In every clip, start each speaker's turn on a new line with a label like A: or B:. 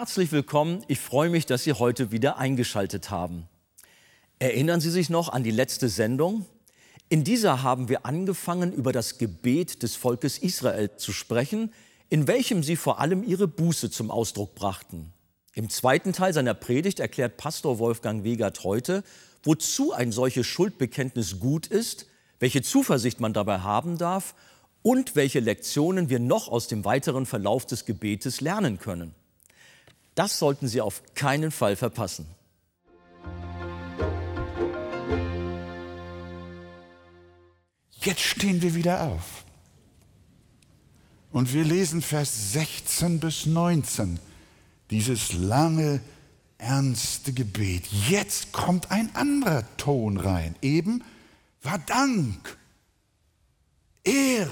A: Herzlich willkommen. Ich freue mich, dass Sie heute wieder eingeschaltet haben. Erinnern Sie sich noch an die letzte Sendung? In dieser haben wir angefangen, über das Gebet des Volkes Israel zu sprechen, in welchem sie vor allem ihre Buße zum Ausdruck brachten. Im zweiten Teil seiner Predigt erklärt Pastor Wolfgang Wegert heute, wozu ein solches Schuldbekenntnis gut ist, welche Zuversicht man dabei haben darf und welche Lektionen wir noch aus dem weiteren Verlauf des Gebetes lernen können. Das sollten Sie auf keinen Fall verpassen.
B: Jetzt stehen wir wieder auf. Und wir lesen Vers 16 bis 19, dieses lange, ernste Gebet. Jetzt kommt ein anderer Ton rein. Eben war Dank, Ehre,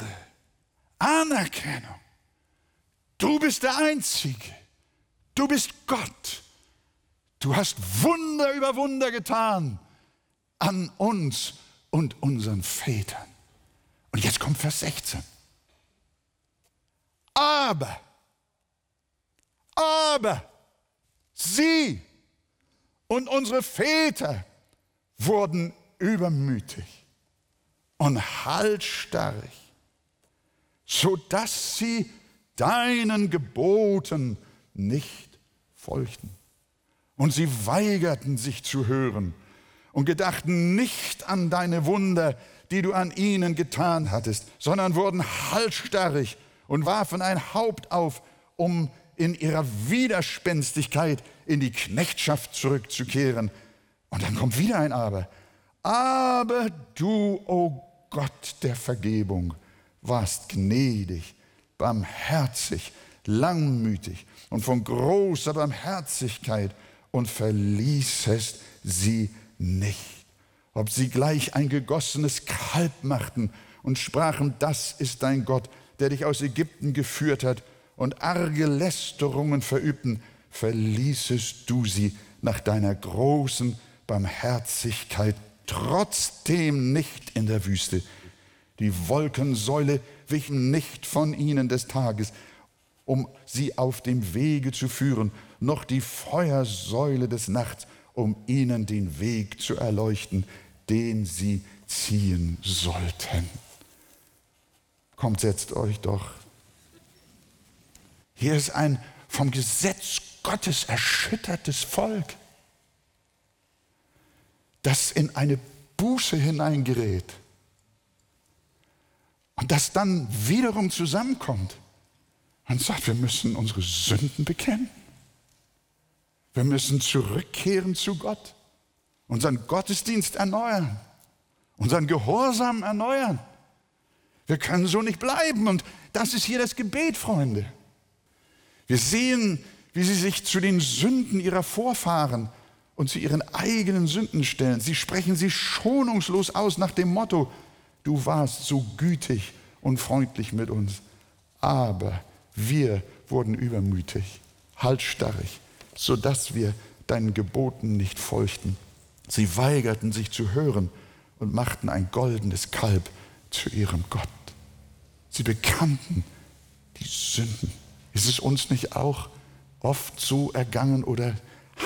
B: Anerkennung. Du bist der Einzige. Du bist Gott. Du hast Wunder über Wunder getan an uns und unseren Vätern. Und jetzt kommt Vers 16. Aber, aber, sie und unsere Väter wurden übermütig und halsstarrig, sodass sie deinen Geboten nicht folgten. Und sie weigerten sich zu hören und gedachten nicht an deine Wunder, die du an ihnen getan hattest, sondern wurden halsstarrig und warfen ein Haupt auf, um in ihrer Widerspenstigkeit in die Knechtschaft zurückzukehren. Und dann kommt wieder ein Aber. Aber du, o oh Gott der Vergebung, warst gnädig, barmherzig, langmütig und von großer Barmherzigkeit und verließest sie nicht. Ob sie gleich ein gegossenes Kalb machten und sprachen, das ist dein Gott, der dich aus Ägypten geführt hat, und arge Lästerungen verübten, verließest du sie nach deiner großen Barmherzigkeit trotzdem nicht in der Wüste. Die Wolkensäule wichen nicht von ihnen des Tages, um sie auf dem Wege zu führen, noch die Feuersäule des Nachts, um ihnen den Weg zu erleuchten, den sie ziehen sollten. Kommt, setzt euch doch. Hier ist ein vom Gesetz Gottes erschüttertes Volk, das in eine Buße hineingerät und das dann wiederum zusammenkommt und sagt, wir müssen unsere Sünden bekennen. Wir müssen zurückkehren zu Gott, unseren Gottesdienst erneuern, unseren Gehorsam erneuern. Wir können so nicht bleiben und das ist hier das Gebet, Freunde. Wir sehen, wie sie sich zu den Sünden ihrer Vorfahren und zu ihren eigenen Sünden stellen. Sie sprechen sie schonungslos aus nach dem Motto, du warst so gütig und freundlich mit uns, aber wir wurden übermütig, halsstarrig, sodass wir deinen Geboten nicht folgten. Sie weigerten sich zu hören und machten ein goldenes Kalb zu ihrem Gott. Sie bekannten die Sünden. Ist es uns nicht auch oft so ergangen oder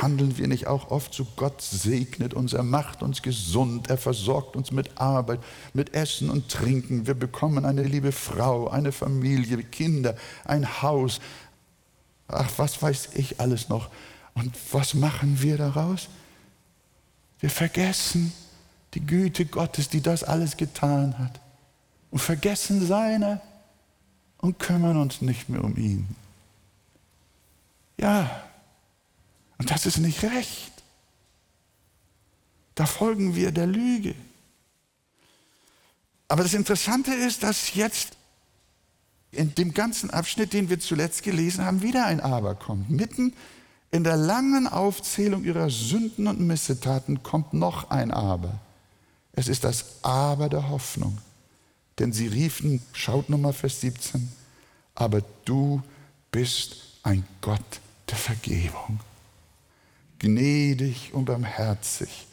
B: handeln wir nicht auch oft so, Gott segnet uns, er macht uns gesund, er versorgt uns mit Arbeit, mit Essen und Trinken, wir bekommen eine liebe Frau, eine Familie, Kinder, ein Haus, ach, was weiß ich alles noch. Und was machen wir daraus? Wir vergessen die Güte Gottes, die das alles getan hat und vergessen seine und kümmern uns nicht mehr um ihn. Ja, und das ist nicht recht. Da folgen wir der Lüge. Aber das Interessante ist, dass jetzt in dem ganzen Abschnitt, den wir zuletzt gelesen haben, wieder ein Aber kommt. Mitten in der langen Aufzählung ihrer Sünden und Missetaten kommt noch ein Aber. Es ist das Aber der Hoffnung. Denn sie riefen, schaut nochmal Vers 17, aber du bist ein Gott der Vergebung gnädig und barmherzig,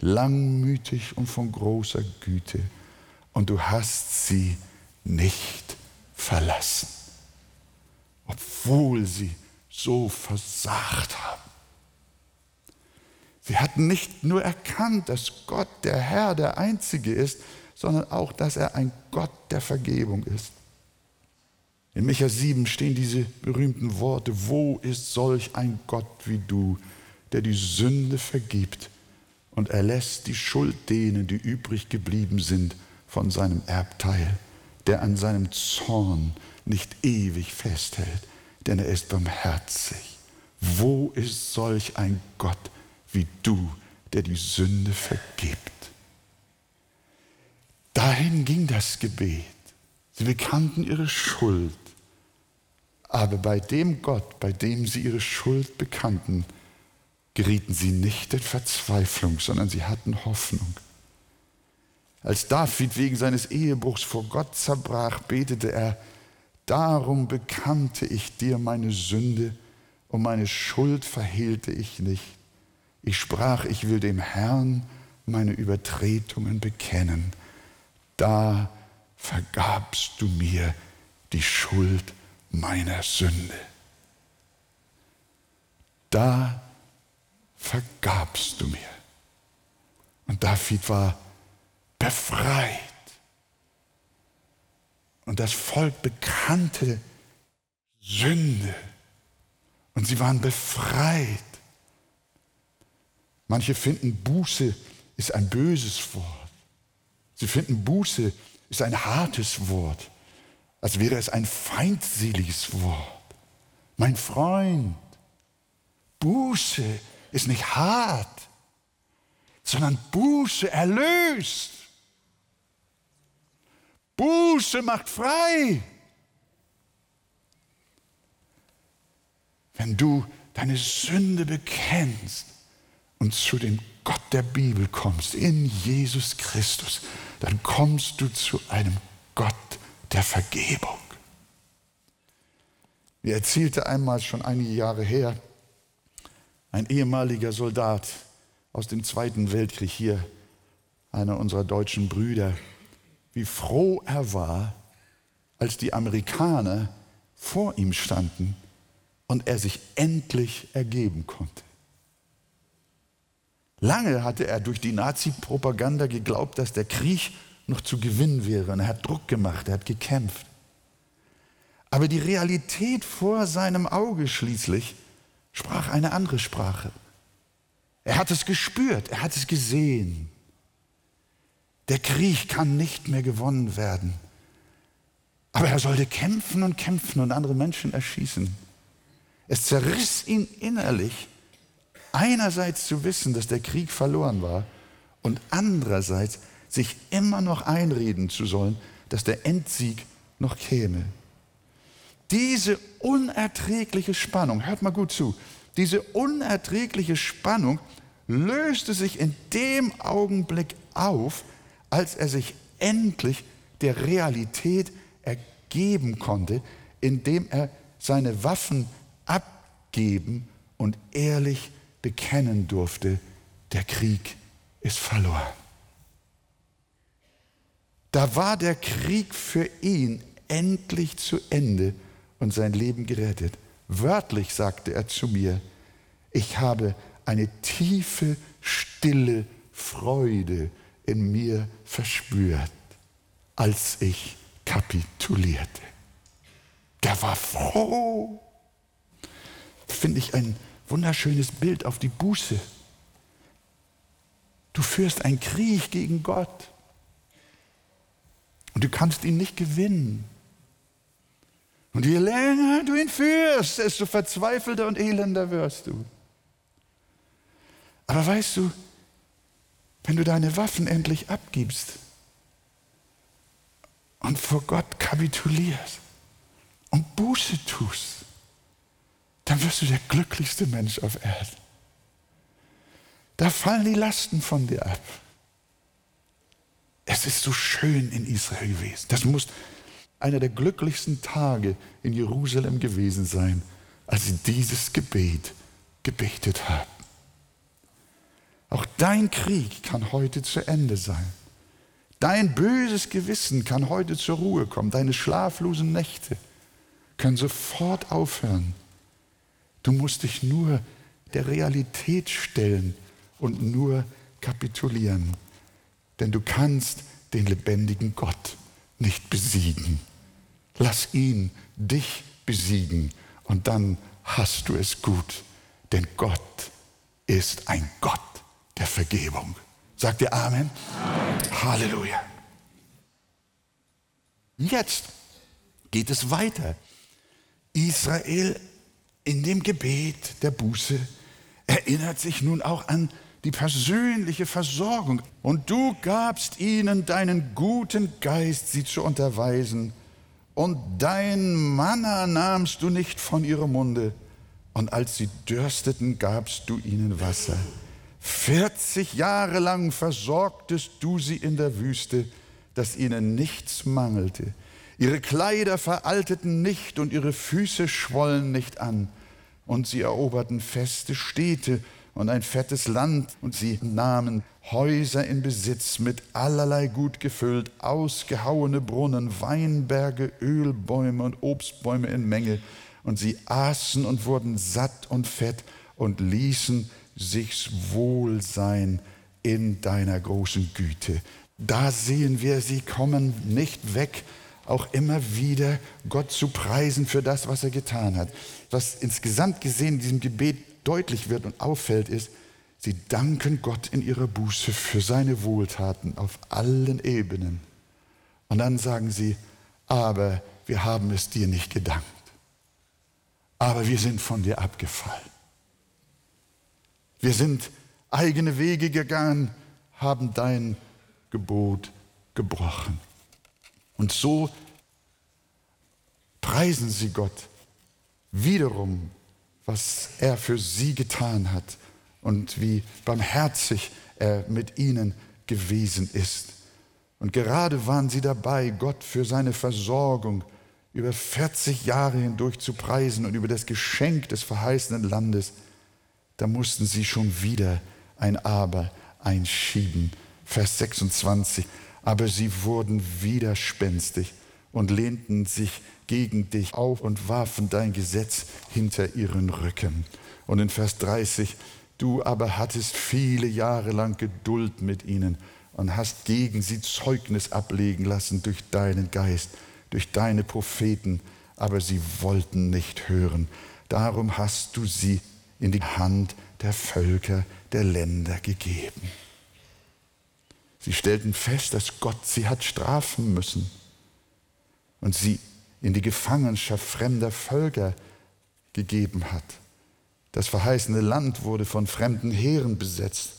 B: langmütig und von großer Güte. Und du hast sie nicht verlassen, obwohl sie so versagt haben. Sie hatten nicht nur erkannt, dass Gott der Herr, der Einzige ist, sondern auch, dass er ein Gott der Vergebung ist. In Micha 7 stehen diese berühmten Worte, wo ist solch ein Gott wie du, der die Sünde vergibt und erlässt die Schuld denen, die übrig geblieben sind von seinem Erbteil, der an seinem Zorn nicht ewig festhält, denn er ist barmherzig. Wo ist solch ein Gott wie du, der die Sünde vergibt? Dahin ging das Gebet. Sie bekannten ihre Schuld. Aber bei dem Gott, bei dem sie ihre Schuld bekannten, gerieten sie nicht in Verzweiflung, sondern sie hatten Hoffnung. Als David wegen seines Ehebruchs vor Gott zerbrach, betete er, Darum bekannte ich dir meine Sünde und meine Schuld verhehlte ich nicht. Ich sprach, ich will dem Herrn meine Übertretungen bekennen. Da vergabst du mir die Schuld meiner Sünde. Da vergabst du mir. Und David war befreit. Und das Volk bekannte Sünde. Und sie waren befreit. Manche finden, Buße ist ein böses Wort. Sie finden, Buße ist ein hartes Wort, als wäre es ein feindseliges Wort. Mein Freund, Buße ist nicht hart, sondern Buße erlöst. Buße macht frei. Wenn du deine Sünde bekennst und zu dem Gott der Bibel kommst, in Jesus Christus, dann kommst du zu einem Gott der Vergebung. Mir erzählte einmal schon einige Jahre her ein ehemaliger Soldat aus dem Zweiten Weltkrieg hier, einer unserer deutschen Brüder, wie froh er war, als die Amerikaner vor ihm standen und er sich endlich ergeben konnte. Lange hatte er durch die Nazi-Propaganda geglaubt, dass der Krieg noch zu gewinnen wäre. Und er hat Druck gemacht, er hat gekämpft. Aber die Realität vor seinem Auge schließlich sprach eine andere Sprache. Er hat es gespürt, er hat es gesehen. Der Krieg kann nicht mehr gewonnen werden. Aber er sollte kämpfen und kämpfen und andere Menschen erschießen. Es zerriss ihn innerlich, einerseits zu wissen, dass der Krieg verloren war und andererseits sich immer noch einreden zu sollen, dass der Endsieg noch käme. Diese unerträgliche Spannung, hört mal gut zu, diese unerträgliche Spannung löste sich in dem Augenblick auf, als er sich endlich der Realität ergeben konnte, indem er seine Waffen abgeben und ehrlich bekennen durfte, der Krieg ist verloren. Da war der Krieg für ihn endlich zu Ende und sein Leben gerettet. Wörtlich sagte er zu mir, ich habe eine tiefe, stille Freude in mir verspürt, als ich kapitulierte. Der war froh. Finde ich ein wunderschönes Bild auf die Buße. Du führst einen Krieg gegen Gott und du kannst ihn nicht gewinnen. Und je länger du ihn führst, desto verzweifelter und elender wirst du. Aber weißt du, wenn du deine Waffen endlich abgibst und vor Gott kapitulierst und Buße tust, dann wirst du der glücklichste Mensch auf Erden. Da fallen die Lasten von dir ab. Es ist so schön in Israel gewesen. Das muss einer der glücklichsten Tage in Jerusalem gewesen sein, als sie dieses Gebet gebetet haben. Auch dein Krieg kann heute zu Ende sein. Dein böses Gewissen kann heute zur Ruhe kommen. Deine schlaflosen Nächte können sofort aufhören. Du musst dich nur der Realität stellen und nur kapitulieren. Denn du kannst den lebendigen Gott nicht besiegen. Lass ihn dich besiegen und dann hast du es gut. Denn Gott ist ein Gott der Vergebung. Sagt ihr Amen? Amen. Halleluja. Jetzt geht es weiter. Israel in dem Gebet der Buße erinnert sich nun auch an die persönliche Versorgung. Und du gabst ihnen deinen guten Geist, sie zu unterweisen. Und dein Manna nahmst du nicht von ihrem Munde. Und als sie dürsteten, gabst du ihnen Wasser. 40 Jahre lang versorgtest du sie in der Wüste, dass ihnen nichts mangelte. Ihre Kleider veralteten nicht und ihre Füße schwollen nicht an. Und sie eroberten feste Städte und ein fettes Land und sie nahmen Häuser in Besitz mit allerlei gut gefüllt, ausgehauene Brunnen, Weinberge, Ölbäume und Obstbäume in Menge. Und sie aßen und wurden satt und fett und ließen sich's wohl sein in deiner großen Güte. Da sehen wir, sie kommen nicht weg, auch immer wieder Gott zu preisen für das, was er getan hat. Was insgesamt gesehen in diesem Gebet deutlich wird und auffällt, ist, sie danken Gott in ihrer Buße für seine Wohltaten auf allen Ebenen. Und dann sagen sie, aber wir haben es dir nicht gedankt. Aber wir sind von dir abgefallen. Wir sind eigene Wege gegangen, haben dein Gebot gebrochen. Und so preisen sie Gott wiederum, was er für sie getan hat und wie barmherzig er mit ihnen gewesen ist. Und gerade waren sie dabei, Gott für seine Versorgung über 40 Jahre hindurch zu preisen und über das Geschenk des verheißenen Landes da mussten sie schon wieder ein Aber einschieben. Vers 26. Aber sie wurden widerspenstig und lehnten sich gegen dich auf und warfen dein Gesetz hinter ihren Rücken. Und in Vers 30, du aber hattest viele Jahre lang Geduld mit ihnen und hast gegen sie Zeugnis ablegen lassen durch deinen Geist, durch deine Propheten, aber sie wollten nicht hören. Darum hast du sie in die Hand der Völker, der Länder gegeben. Sie stellten fest, dass Gott sie hat strafen müssen und sie in die Gefangenschaft fremder Völker gegeben hat. Das verheißene Land wurde von fremden Heeren besetzt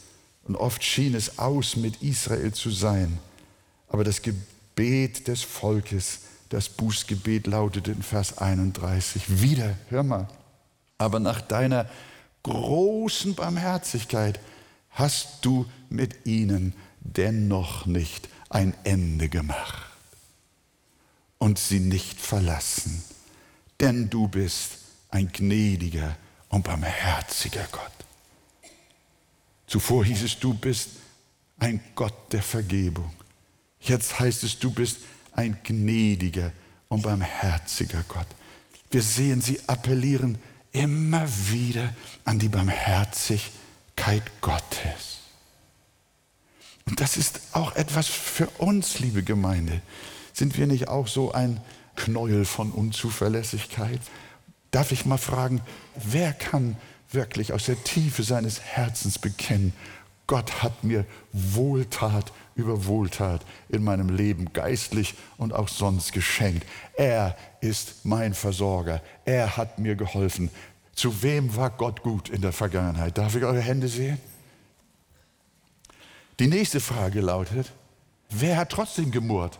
B: und oft schien es aus, mit Israel zu sein. Aber das Gebet des Volkes, das Bußgebet lautete in Vers 31, wieder, hör mal, aber nach deiner großen Barmherzigkeit hast du mit ihnen dennoch nicht ein Ende gemacht und sie nicht verlassen, denn du bist ein gnädiger und barmherziger Gott. Zuvor hieß es, du bist ein Gott der Vergebung. Jetzt heißt es, du bist ein gnädiger und barmherziger Gott. Wir sehen, sie appellieren immer wieder an die Barmherzigkeit Gottes. Und das ist auch etwas für uns, liebe Gemeinde. Sind wir nicht auch so ein Knäuel von Unzuverlässigkeit? Darf ich mal fragen, wer kann wirklich aus der Tiefe seines Herzens bekennen, Gott hat mir Wohltat über Wohltat in meinem Leben geistlich und auch sonst geschenkt. Er ist mein Versorger. Er hat mir geholfen. Zu wem war Gott gut in der Vergangenheit? Darf ich eure Hände sehen? Die nächste Frage lautet, wer hat trotzdem gemurrt?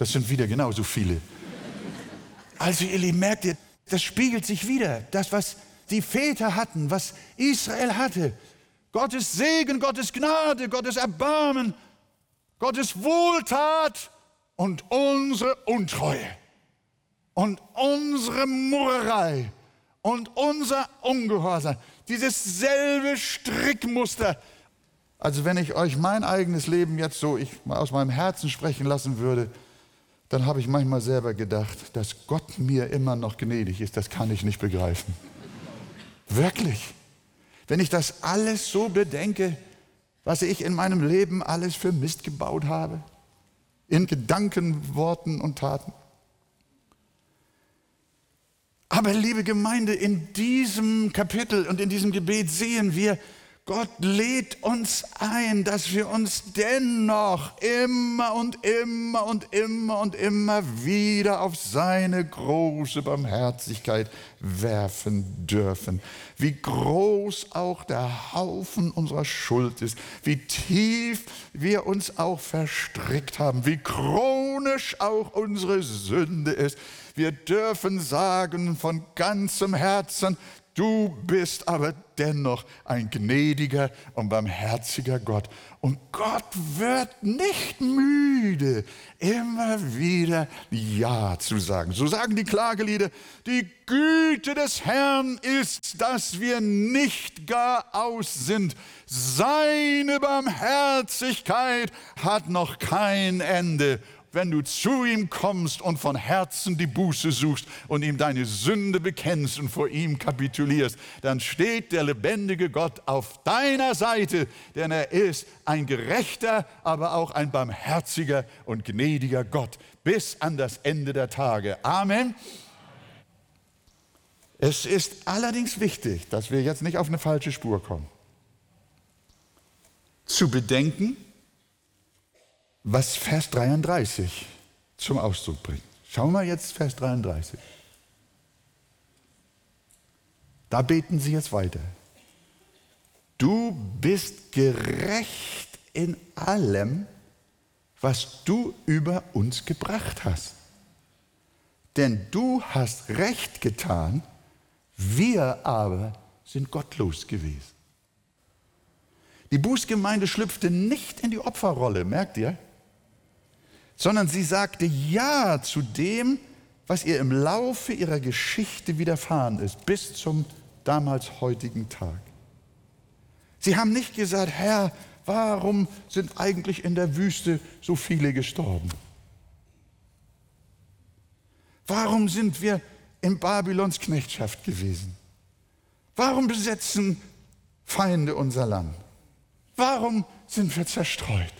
B: Das sind wieder genauso viele. Also ihr Lieben, merkt ihr, das spiegelt sich wieder. Das, was die Väter hatten, was Israel hatte, Gottes Segen, Gottes Gnade, Gottes Erbarmen, Gottes Wohltat und unsere Untreue und unsere Murrerei und unser Ungehorsam. Dieses selbe Strickmuster. Also wenn ich euch mein eigenes Leben jetzt so ich aus meinem Herzen sprechen lassen würde, dann habe ich manchmal selber gedacht, dass Gott mir immer noch gnädig ist, das kann ich nicht begreifen. Wirklich. Wenn ich das alles so bedenke, was ich in meinem Leben alles für Mist gebaut habe, in Gedanken, Worten und Taten. Aber liebe Gemeinde, in diesem Kapitel und in diesem Gebet sehen wir, Gott lädt uns ein, dass wir uns dennoch immer und immer und immer und immer wieder auf seine große Barmherzigkeit werfen dürfen. Wie groß auch der Haufen unserer Schuld ist, wie tief wir uns auch verstrickt haben, wie chronisch auch unsere Sünde ist. Wir dürfen sagen von ganzem Herzen, Du bist aber dennoch ein gnädiger und barmherziger Gott. Und Gott wird nicht müde, immer wieder Ja zu sagen. So sagen die Klagelieder, die Güte des Herrn ist, dass wir nicht gar aus sind. Seine Barmherzigkeit hat noch kein Ende wenn du zu ihm kommst und von Herzen die Buße suchst und ihm deine Sünde bekennst und vor ihm kapitulierst, dann steht der lebendige Gott auf deiner Seite, denn er ist ein gerechter, aber auch ein barmherziger und gnädiger Gott bis an das Ende der Tage. Amen. Es ist allerdings wichtig, dass wir jetzt nicht auf eine falsche Spur kommen. Zu bedenken, was Vers 33 zum Ausdruck bringt. Schauen wir jetzt Vers 33. Da beten sie jetzt weiter. Du bist gerecht in allem, was du über uns gebracht hast. Denn du hast recht getan, wir aber sind gottlos gewesen. Die Bußgemeinde schlüpfte nicht in die Opferrolle, merkt ihr? Sondern sie sagte Ja zu dem, was ihr im Laufe ihrer Geschichte widerfahren ist, bis zum damals heutigen Tag. Sie haben nicht gesagt, Herr, warum sind eigentlich in der Wüste so viele gestorben? Warum sind wir in Babylons Knechtschaft gewesen? Warum besetzen Feinde unser Land? Warum sind wir zerstreut?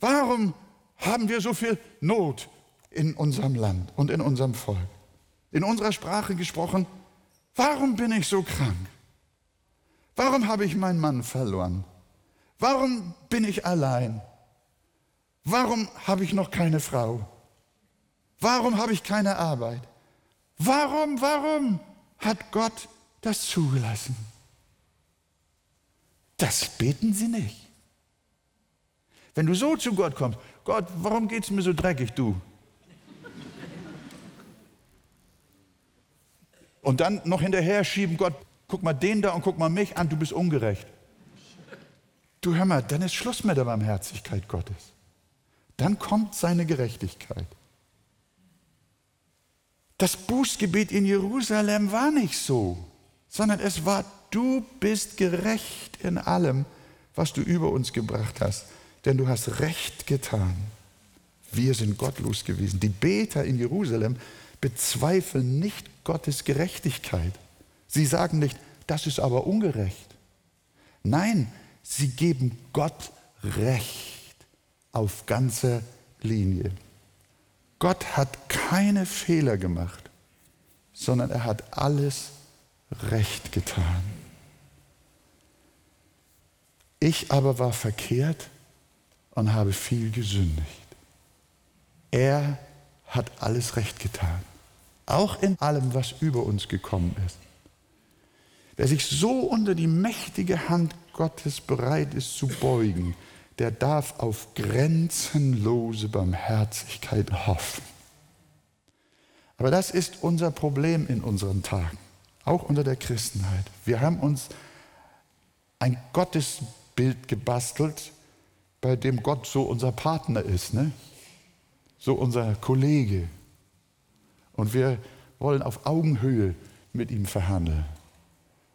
B: Warum haben wir so viel Not in unserem Land und in unserem Volk. In unserer Sprache gesprochen, warum bin ich so krank? Warum habe ich meinen Mann verloren? Warum bin ich allein? Warum habe ich noch keine Frau? Warum habe ich keine Arbeit? Warum, warum hat Gott das zugelassen? Das beten sie nicht. Wenn du so zu Gott kommst, Gott, warum geht es mir so dreckig, du? Und dann noch hinterher schieben, Gott, guck mal den da und guck mal mich an, du bist ungerecht. Du hör mal, dann ist Schluss mit der Barmherzigkeit Gottes. Dann kommt seine Gerechtigkeit. Das Bußgebet in Jerusalem war nicht so, sondern es war, du bist gerecht in allem, was du über uns gebracht hast denn du hast recht getan. Wir sind gottlos gewesen. Die Beter in Jerusalem bezweifeln nicht Gottes Gerechtigkeit. Sie sagen nicht, das ist aber ungerecht. Nein, sie geben Gott Recht auf ganzer Linie. Gott hat keine Fehler gemacht, sondern er hat alles recht getan. Ich aber war verkehrt und habe viel gesündigt. Er hat alles recht getan, auch in allem, was über uns gekommen ist. Wer sich so unter die mächtige Hand Gottes bereit ist zu beugen, der darf auf grenzenlose Barmherzigkeit hoffen. Aber das ist unser Problem in unseren Tagen, auch unter der Christenheit. Wir haben uns ein Gottesbild gebastelt, bei dem Gott so unser Partner ist, ne? so unser Kollege. Und wir wollen auf Augenhöhe mit ihm verhandeln.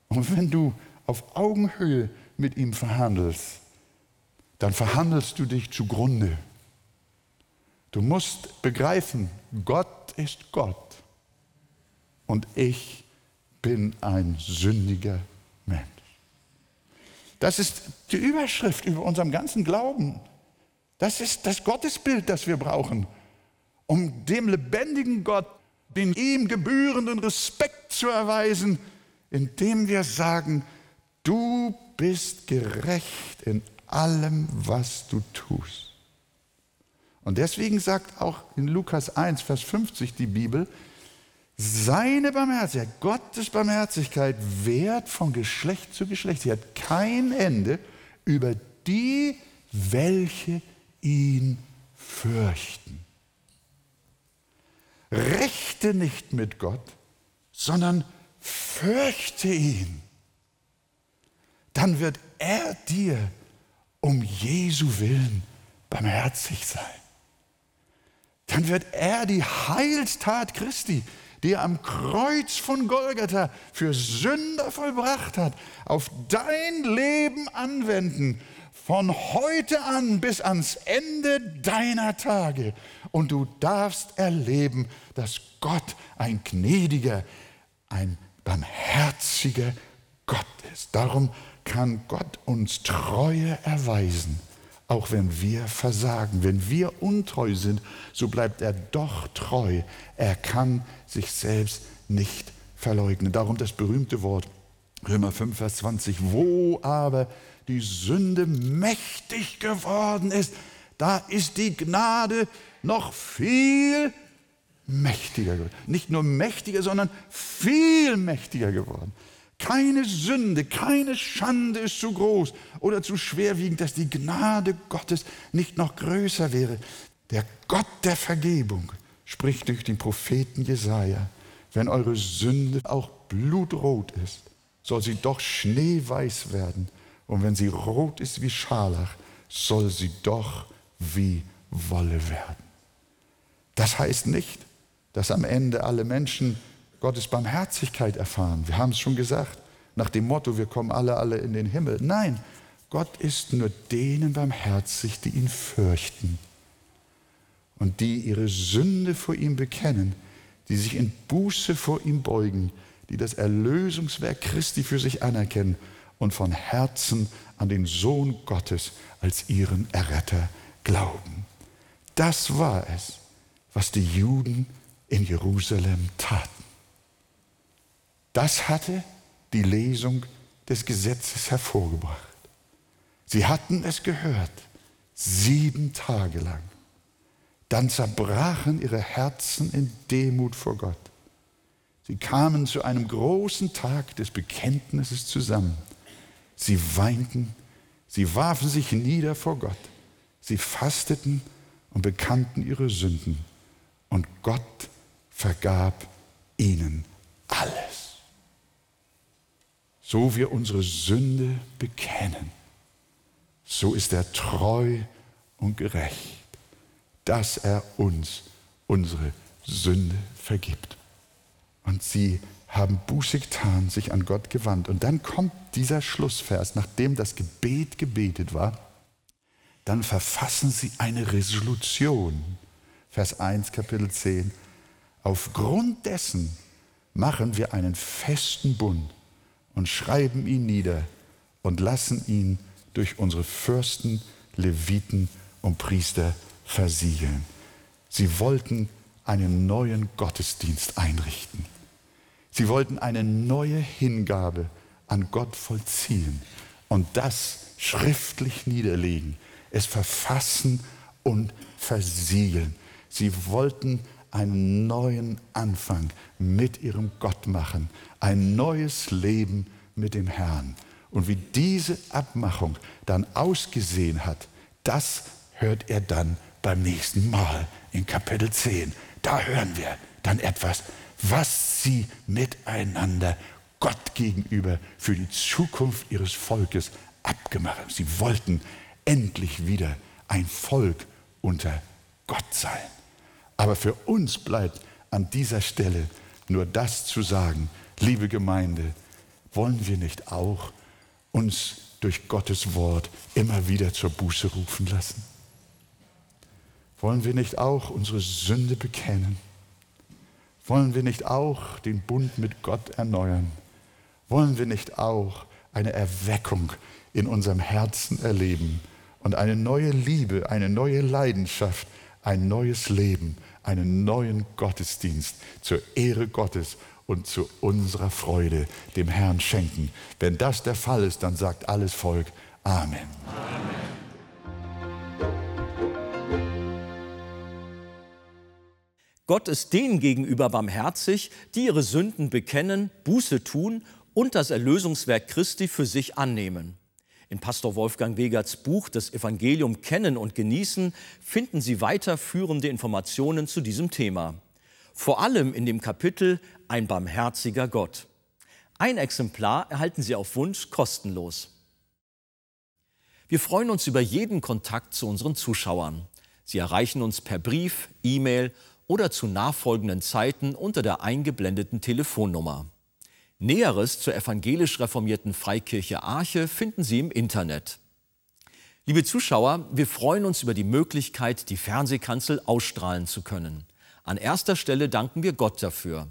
B: Und wenn du auf Augenhöhe mit ihm verhandelst, dann verhandelst du dich zugrunde. Du musst begreifen, Gott ist Gott und ich bin ein sündiger Mensch. Das ist die Überschrift über unserem ganzen Glauben. Das ist das Gottesbild, das wir brauchen, um dem lebendigen Gott den ihm gebührenden Respekt zu erweisen, indem wir sagen, du bist gerecht in allem, was du tust. Und deswegen sagt auch in Lukas 1, Vers 50 die Bibel, seine Barmherzigkeit, Gottes Barmherzigkeit währt von Geschlecht zu Geschlecht. Sie hat kein Ende über die, welche ihn fürchten. Rechte nicht mit Gott, sondern fürchte ihn. Dann wird er dir um Jesu willen barmherzig sein. Dann wird er die Heilstat Christi, die er am Kreuz von Golgatha für Sünder vollbracht hat, auf dein Leben anwenden, von heute an bis ans Ende deiner Tage. Und du darfst erleben, dass Gott ein gnädiger, ein barmherziger Gott ist. Darum kann Gott uns Treue erweisen, auch wenn wir versagen. Wenn wir untreu sind, so bleibt er doch treu. Er kann sich selbst nicht verleugnen. Darum das berühmte Wort Römer 5, Vers 20. Wo aber die Sünde mächtig geworden ist, da ist die Gnade noch viel mächtiger geworden. Nicht nur mächtiger, sondern viel mächtiger geworden. Keine Sünde, keine Schande ist zu groß oder zu schwerwiegend, dass die Gnade Gottes nicht noch größer wäre. Der Gott der Vergebung spricht durch den Propheten Jesaja: Wenn eure Sünde auch blutrot ist, soll sie doch schneeweiß werden. Und wenn sie rot ist wie Scharlach, soll sie doch wie Wolle werden. Das heißt nicht, dass am Ende alle Menschen Gottes Barmherzigkeit erfahren. Wir haben es schon gesagt, nach dem Motto, wir kommen alle, alle in den Himmel. Nein, Gott ist nur denen barmherzig, die ihn fürchten und die ihre Sünde vor ihm bekennen, die sich in Buße vor ihm beugen, die das Erlösungswerk Christi für sich anerkennen und von Herzen an den Sohn Gottes als ihren Erretter glauben. Das war es, was die Juden in Jerusalem taten. Das hatte die Lesung des Gesetzes hervorgebracht. Sie hatten es gehört, sieben Tage lang. Dann zerbrachen ihre Herzen in Demut vor Gott. Sie kamen zu einem großen Tag des Bekenntnisses zusammen. Sie weinten, sie warfen sich nieder vor Gott, sie fasteten und bekannten ihre Sünden. Und Gott vergab ihnen alles. So wir unsere Sünde bekennen, so ist er treu und gerecht, dass er uns unsere Sünde vergibt. Und sie haben Buße getan, sich an Gott gewandt. Und dann kommt dieser Schlussvers, nachdem das Gebet gebetet war, dann verfassen sie eine Resolution. Vers 1, Kapitel 10. Aufgrund dessen machen wir einen festen Bund und schreiben ihn nieder und lassen ihn durch unsere Fürsten, Leviten und Priester versiegeln. Sie wollten einen neuen Gottesdienst einrichten. Sie wollten eine neue Hingabe an Gott vollziehen und das schriftlich niederlegen, es verfassen und versiegeln. Sie wollten einen neuen Anfang mit ihrem Gott machen, ein neues Leben mit dem Herrn. Und wie diese Abmachung dann ausgesehen hat, das hört er dann beim nächsten Mal in Kapitel 10. Da hören wir dann etwas, was sie miteinander Gott gegenüber für die Zukunft ihres Volkes abgemacht haben. Sie wollten endlich wieder ein Volk unter Gott sein. Aber für uns bleibt an dieser Stelle nur das zu sagen, liebe Gemeinde, wollen wir nicht auch uns durch Gottes Wort immer wieder zur Buße rufen lassen? Wollen wir nicht auch unsere Sünde bekennen? Wollen wir nicht auch den Bund mit Gott erneuern? Wollen wir nicht auch eine Erweckung in unserem Herzen erleben und eine neue Liebe, eine neue Leidenschaft, ein neues Leben, einen neuen Gottesdienst zur Ehre Gottes und zu unserer Freude dem Herrn schenken. Wenn das der Fall ist, dann sagt alles Volk Amen. Amen.
A: Gott ist denen gegenüber barmherzig, die ihre Sünden bekennen, Buße tun und das Erlösungswerk Christi für sich annehmen. In Pastor Wolfgang Wegerts Buch Das Evangelium kennen und genießen finden Sie weiterführende Informationen zu diesem Thema. Vor allem in dem Kapitel Ein barmherziger Gott. Ein Exemplar erhalten Sie auf Wunsch kostenlos. Wir freuen uns über jeden Kontakt zu unseren Zuschauern. Sie erreichen uns per Brief, E-Mail oder zu nachfolgenden Zeiten unter der eingeblendeten Telefonnummer. Näheres zur evangelisch reformierten Freikirche Arche finden Sie im Internet. Liebe Zuschauer, wir freuen uns über die Möglichkeit, die Fernsehkanzel ausstrahlen zu können. An erster Stelle danken wir Gott dafür.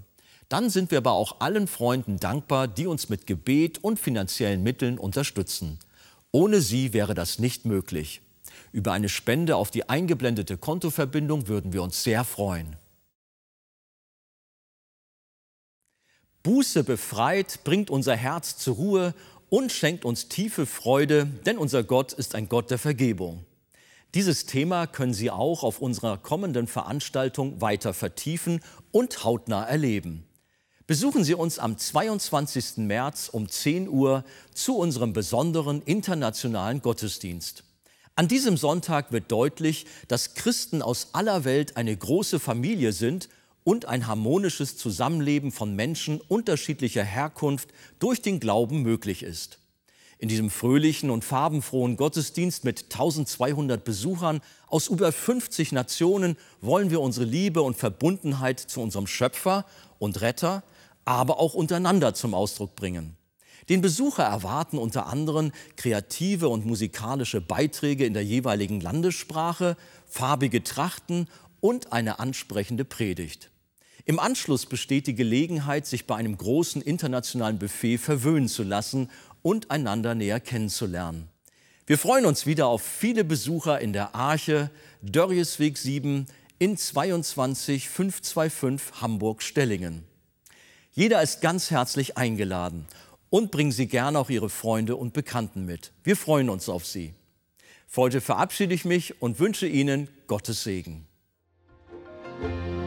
A: Dann sind wir aber auch allen Freunden dankbar, die uns mit Gebet und finanziellen Mitteln unterstützen. Ohne sie wäre das nicht möglich. Über eine Spende auf die eingeblendete Kontoverbindung würden wir uns sehr freuen. Buße befreit, bringt unser Herz zur Ruhe und schenkt uns tiefe Freude, denn unser Gott ist ein Gott der Vergebung. Dieses Thema können Sie auch auf unserer kommenden Veranstaltung weiter vertiefen und hautnah erleben. Besuchen Sie uns am 22. März um 10 Uhr zu unserem besonderen internationalen Gottesdienst. An diesem Sonntag wird deutlich, dass Christen aus aller Welt eine große Familie sind und ein harmonisches Zusammenleben von Menschen unterschiedlicher Herkunft durch den Glauben möglich ist. In diesem fröhlichen und farbenfrohen Gottesdienst mit 1200 Besuchern aus über 50 Nationen wollen wir unsere Liebe und Verbundenheit zu unserem Schöpfer und Retter, aber auch untereinander zum Ausdruck bringen. Den Besucher erwarten unter anderem kreative und musikalische Beiträge in der jeweiligen Landessprache, farbige Trachten und eine ansprechende Predigt. Im Anschluss besteht die Gelegenheit, sich bei einem großen internationalen Buffet verwöhnen zu lassen und einander näher kennenzulernen. Wir freuen uns wieder auf viele Besucher in der Arche Dörriesweg 7 in 22525 Hamburg-Stellingen. Jeder ist ganz herzlich eingeladen und bringen Sie gerne auch Ihre Freunde und Bekannten mit. Wir freuen uns auf Sie. Heute verabschiede ich mich und wünsche Ihnen Gottes Segen. thank you